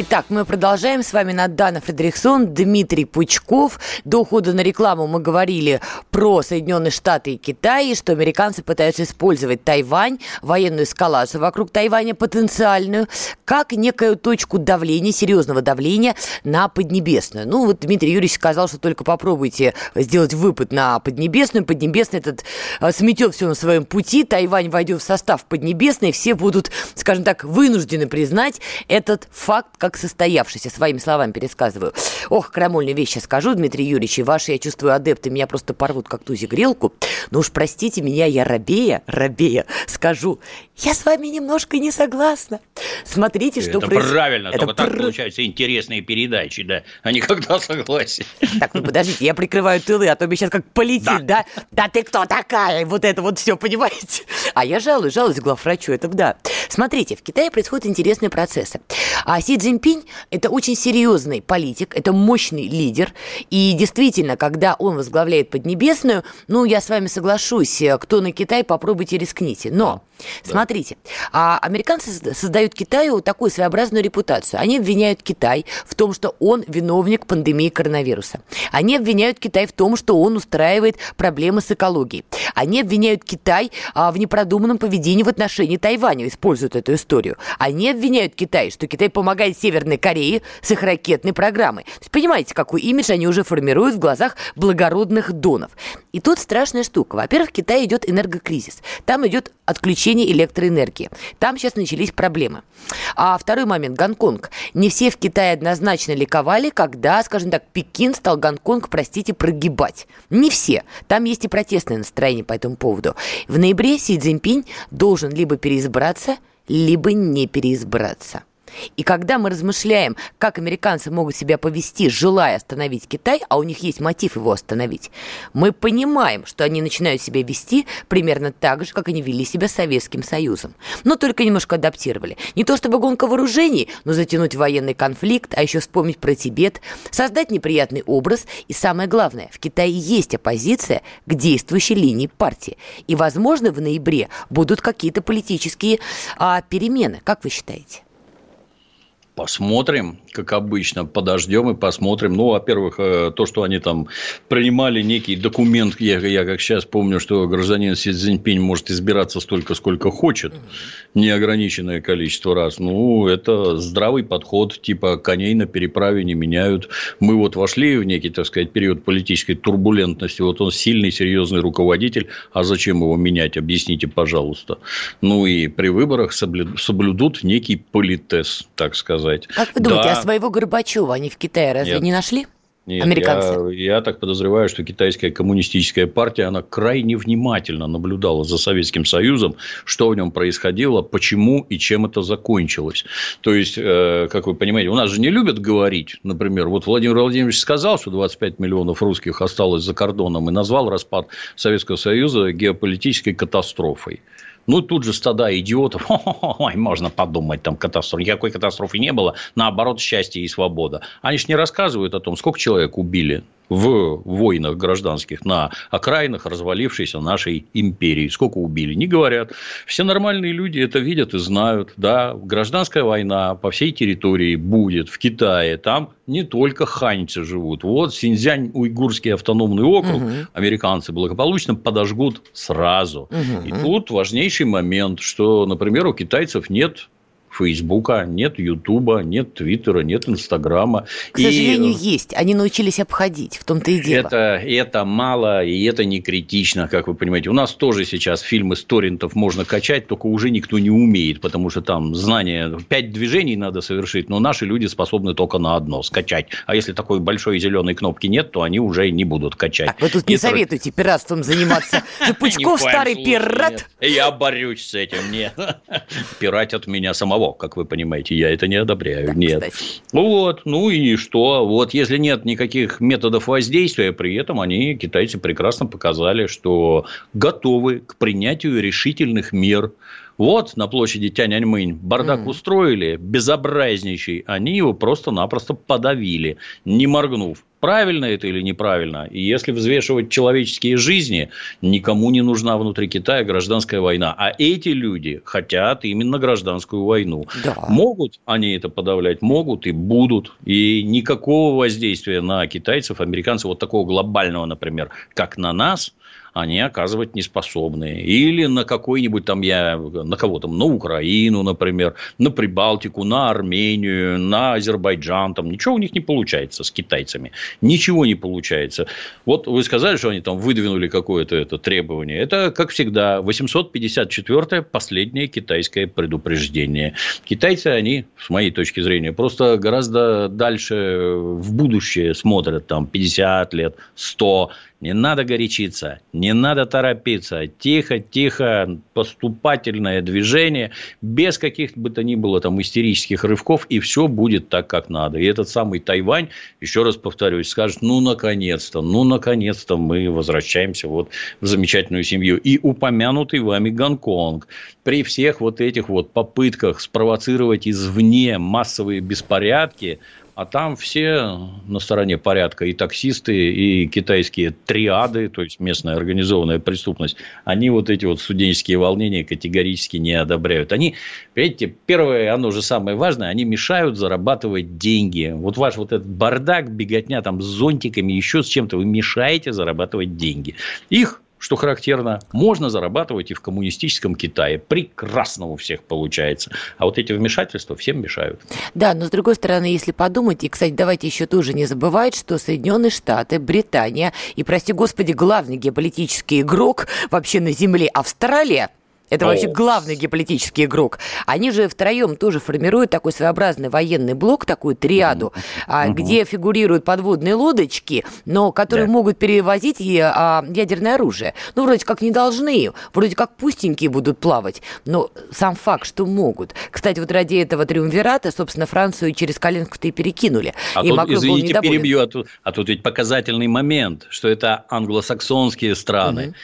Итак, мы продолжаем. С вами Надана Фредериксон, Дмитрий Пучков. До ухода на рекламу мы говорили про Соединенные Штаты и Китай, что американцы пытаются использовать Тайвань, военную эскалацию вокруг Тайваня потенциальную, как некую точку давления, серьезного давления на Поднебесную. Ну, вот Дмитрий Юрьевич сказал, что только попробуйте сделать выпад на Поднебесную. Поднебесная этот э, сметет все на своем пути, Тайвань войдет в состав Поднебесной, все будут, скажем так, вынуждены признать этот факт как состоявшийся, своими словами пересказываю. Ох, крамольные вещи скажу, Дмитрий Юрьевич, и ваши, я чувствую, адепты меня просто порвут, как тузи грелку. Но уж простите меня, я рабея, рабея, скажу, я с вами немножко не согласна. Смотрите, что Это происходит. правильно, Это только пр... так получаются интересные передачи, да, а не когда согласен. Так, ну подождите, я прикрываю тылы, а то мне сейчас как полетит, да? Да, да ты кто такая? Вот это вот все, понимаете? А я жалуюсь, жалуюсь главврачу, это да. Смотрите, в Китае происходят интересные процессы. А Си Цзиньпинь – это очень серьезный политик, это мощный лидер. И действительно, когда он возглавляет Поднебесную, ну, я с вами соглашусь, кто на Китай, попробуйте рискните. Но да. Смотрите, а американцы создают Китаю такую своеобразную репутацию. Они обвиняют Китай в том, что он виновник пандемии коронавируса. Они обвиняют Китай в том, что он устраивает проблемы с экологией. Они обвиняют Китай а, в непродуманном поведении в отношении Тайваня, используют эту историю. Они обвиняют Китай, что Китай помогает Северной Корее с их ракетной программой. То есть понимаете, какой имидж они уже формируют в глазах благородных донов. И тут страшная штука. Во-первых, в Китае идет энергокризис. Там идет отключение электроэнергии. Там сейчас начались проблемы. А второй момент – Гонконг. Не все в Китае однозначно ликовали, когда, скажем так, Пекин стал Гонконг, простите, прогибать. Не все. Там есть и протестное настроение по этому поводу. В ноябре Си Цзиньпинь должен либо переизбраться, либо не переизбраться. И когда мы размышляем, как американцы могут себя повести, желая остановить Китай, а у них есть мотив его остановить, мы понимаем, что они начинают себя вести примерно так же, как они вели себя с Советским Союзом. Но только немножко адаптировали. Не то чтобы гонка вооружений, но затянуть военный конфликт, а еще вспомнить про Тибет, создать неприятный образ. И самое главное, в Китае есть оппозиция к действующей линии партии. И, возможно, в ноябре будут какие-то политические а, перемены. Как вы считаете? Посмотрим, как обычно, подождем и посмотрим. Ну, во-первых, э, то, что они там принимали некий документ, я, я как сейчас помню, что гражданин Си Цзиньпинь может избираться столько, сколько хочет, неограниченное количество раз. Ну, это здравый подход, типа коней на переправе не меняют. Мы вот вошли в некий, так сказать, период политической турбулентности. Вот он сильный, серьезный руководитель, а зачем его менять? Объясните, пожалуйста. Ну, и при выборах соблюдут некий политез, так сказать сказать. Как вы думаете, да. а своего Горбачева они в Китае разве Нет. не нашли? Нет, американцы. Я, я так подозреваю, что китайская коммунистическая партия, она крайне внимательно наблюдала за Советским Союзом, что в нем происходило, почему и чем это закончилось. То есть, э, как вы понимаете, у нас же не любят говорить, например, вот Владимир Владимирович сказал, что 25 миллионов русских осталось за кордоном и назвал распад Советского Союза геополитической катастрофой. Ну, тут же стада идиотов. Ой, можно подумать, там катастрофа. Никакой катастрофы не было. Наоборот, счастье и свобода. Они же не рассказывают о том, сколько человек убили в войнах гражданских на окраинах развалившейся нашей империи. Сколько убили, не говорят. Все нормальные люди это видят и знают. Да, гражданская война по всей территории будет в Китае. Там не только ханьцы живут. Вот Синьцзянь, уйгурский автономный округ, угу. американцы благополучно подожгут сразу. Угу. И тут важнейший момент, что, например, у китайцев нет Фейсбука, нет Ютуба, нет Твиттера, нет Инстаграма. К сожалению, и... есть. Они научились обходить, в том-то и дело. Это, это мало, и это не критично, как вы понимаете. У нас тоже сейчас фильмы с торрентов можно качать, только уже никто не умеет, потому что там знание, пять движений надо совершить, но наши люди способны только на одно – скачать. А если такой большой зеленой кнопки нет, то они уже не будут качать. Так, вы тут не и советуете пиратством заниматься. Пучков старый пират. Я борюсь с этим, нет. Пиратят меня самого как вы понимаете, я это не одобряю. Да, нет. Кстати. Вот, ну и что? Вот если нет никаких методов воздействия, при этом они, китайцы, прекрасно показали, что готовы к принятию решительных мер. Вот на площади Тяньаньмынь бардак mm. устроили, безобразнейший, они его просто-напросто подавили, не моргнув. Правильно это или неправильно? И если взвешивать человеческие жизни, никому не нужна внутри Китая гражданская война. А эти люди хотят именно гражданскую войну. Да. Могут они это подавлять? Могут и будут. И никакого воздействия на китайцев, американцев, вот такого глобального, например, как на нас – они оказывать не способны. Или на какой-нибудь там, я на кого там, на Украину, например, на Прибалтику, на Армению, на Азербайджан, там ничего у них не получается с китайцами. Ничего не получается. Вот вы сказали, что они там выдвинули какое-то это требование. Это, как всегда, 854-е последнее китайское предупреждение. Китайцы, они, с моей точки зрения, просто гораздо дальше в будущее смотрят, там, 50 лет, 100 не надо горячиться, не надо торопиться. Тихо, тихо, поступательное движение, без каких бы то ни было там истерических рывков, и все будет так, как надо. И этот самый Тайвань, еще раз повторюсь, скажет, ну, наконец-то, ну, наконец-то мы возвращаемся вот в замечательную семью. И упомянутый вами Гонконг. При всех вот этих вот попытках спровоцировать извне массовые беспорядки, а там все на стороне порядка, и таксисты, и китайские триады, то есть местная организованная преступность, они вот эти вот студенческие волнения категорически не одобряют. Они, видите, первое, оно же самое важное, они мешают зарабатывать деньги. Вот ваш вот этот бардак, беготня там с зонтиками, еще с чем-то, вы мешаете зарабатывать деньги. Их что характерно, можно зарабатывать и в коммунистическом Китае. Прекрасно у всех получается. А вот эти вмешательства всем мешают. Да, но с другой стороны, если подумать, и, кстати, давайте еще тоже не забывать, что Соединенные Штаты, Британия и, прости господи, главный геополитический игрок вообще на Земле Австралия Это вообще главный геополитический игрок. Они же втроем тоже формируют такой своеобразный военный блок, такую триаду, mm-hmm. где фигурируют подводные лодочки, но которые да. могут перевозить а, ядерное оружие. Ну, вроде как не должны, вроде как пустенькие будут плавать, но сам факт, что могут. Кстати, вот ради этого триумвирата, собственно, Францию через коленку-то и перекинули. А и тут, Макрон извините, перебью, а тут, а тут ведь показательный момент, что это англосаксонские страны. Mm-hmm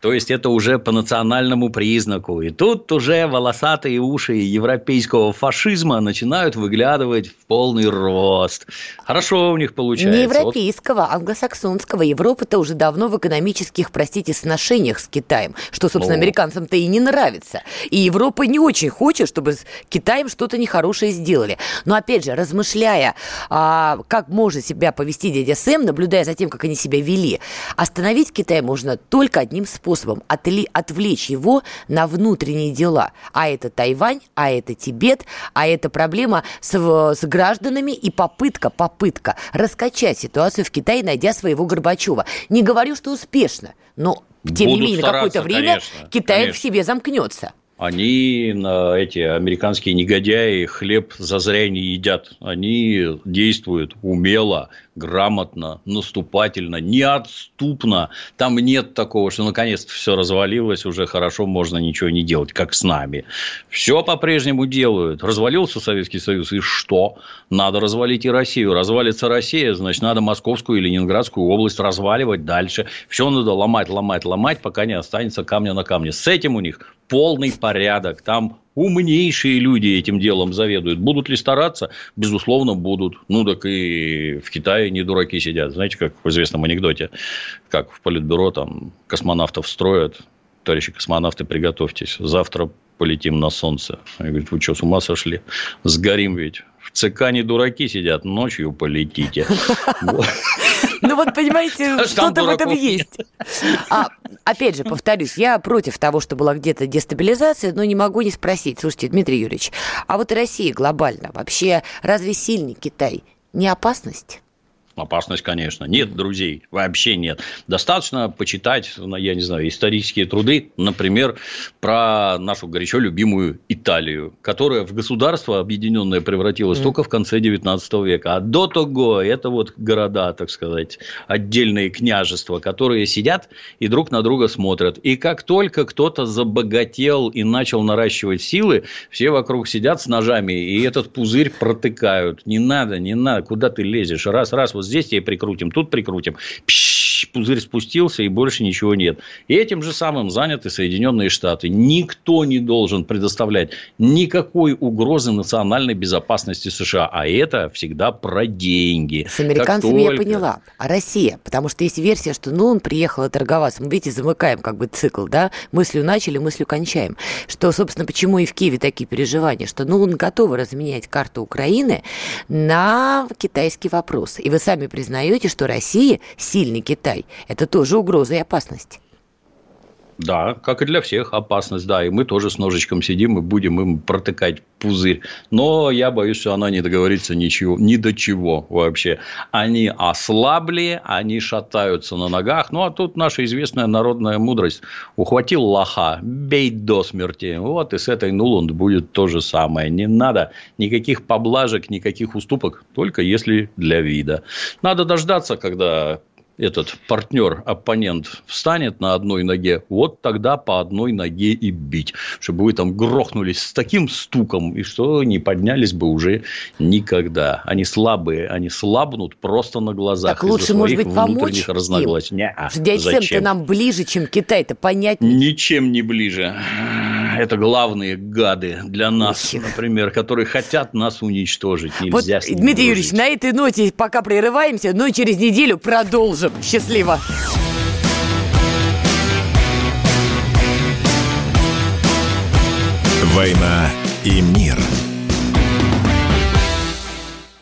то есть это уже по национальному признаку. И тут уже волосатые уши европейского фашизма начинают выглядывать в полный рост. Хорошо у них получается. Не европейского, вот. англосаксонского. Европа-то уже давно в экономических, простите, сношениях с Китаем, что, собственно, О. американцам-то и не нравится. И Европа не очень хочет, чтобы с Китаем что-то нехорошее сделали. Но, опять же, размышляя, а, как может себя повести дядя Сэм, наблюдая за тем, как они себя вели, остановить Китай можно только одним способом способом отли, отвлечь его на внутренние дела. А это Тайвань, а это Тибет, а это проблема с, с гражданами и попытка, попытка раскачать ситуацию в Китае, найдя своего Горбачева. Не говорю, что успешно, но тем Будут не менее на какое-то время конечно, Китай конечно. в себе замкнется они, эти американские негодяи, хлеб зазря не едят. Они действуют умело, грамотно, наступательно, неотступно. Там нет такого, что наконец-то все развалилось, уже хорошо, можно ничего не делать, как с нами. Все по-прежнему делают. Развалился Советский Союз, и что? Надо развалить и Россию. Развалится Россия, значит, надо Московскую и Ленинградскую область разваливать дальше. Все надо ломать, ломать, ломать, пока не останется камня на камне. С этим у них полный порядок. Там умнейшие люди этим делом заведуют. Будут ли стараться? Безусловно, будут. Ну, так и в Китае не дураки сидят. Знаете, как в известном анекдоте, как в Политбюро там космонавтов строят. Товарищи космонавты, приготовьтесь. Завтра полетим на Солнце. Они говорят, вы что, с ума сошли? Сгорим ведь. В ЦК не дураки сидят, ночью полетите. Ну вот, понимаете, что-то в этом есть. А, опять же, повторюсь, я против того, что была где-то дестабилизация, но не могу не спросить. Слушайте, Дмитрий Юрьевич, а вот Россия глобально вообще разве сильный Китай не опасность? Опасность, конечно. Нет друзей, вообще нет. Достаточно почитать, я не знаю, исторические труды, например, про нашу горячо любимую Италию, которая в государство объединенное превратилась mm. только в конце 19 века. А до того это вот города, так сказать, отдельные княжества, которые сидят и друг на друга смотрят. И как только кто-то забогател и начал наращивать силы, все вокруг сидят с ножами и этот пузырь протыкают. Не надо, не надо, куда ты лезешь? Раз, раз, вот здесь тебе прикрутим, тут прикрутим. Пш, пузырь спустился, и больше ничего нет. И этим же самым заняты Соединенные Штаты. Никто не должен предоставлять никакой угрозы национальной безопасности США. А это всегда про деньги. С американцами только... я поняла. А Россия? Потому что есть версия, что ну он приехал торговаться. Мы, видите, замыкаем как бы цикл, да? Мыслью начали, мыслью кончаем. Что, собственно, почему и в Киеве такие переживания, что ну он готов разменять карту Украины на китайский вопрос. И вы сами признаете, что Россия сильный Китай. Это тоже угроза и опасность. Да, как и для всех опасность, да. И мы тоже с ножичком сидим и будем им протыкать пузырь. Но я боюсь, что она не договорится ничего, ни до чего вообще. Они ослабли, они шатаются на ногах. Ну, а тут наша известная народная мудрость. Ухватил лоха, бей до смерти. Вот и с этой Нуланд будет то же самое. Не надо никаких поблажек, никаких уступок, только если для вида. Надо дождаться, когда этот партнер, оппонент встанет на одной ноге, вот тогда по одной ноге и бить. Чтобы вы там грохнулись с таким стуком, и что не поднялись бы уже никогда. Они слабые, они слабнут просто на глазах. Так лучше, может быть, помочь разногласий. им? Дядь нам ближе, чем Китай-то, понятнее. Ничем не ближе это главные гады для нас, например, которые хотят нас уничтожить. Нельзя вот, Дмитрий Юрьевич, на этой ноте пока прерываемся, но через неделю продолжим. Счастливо! «Война и мир» –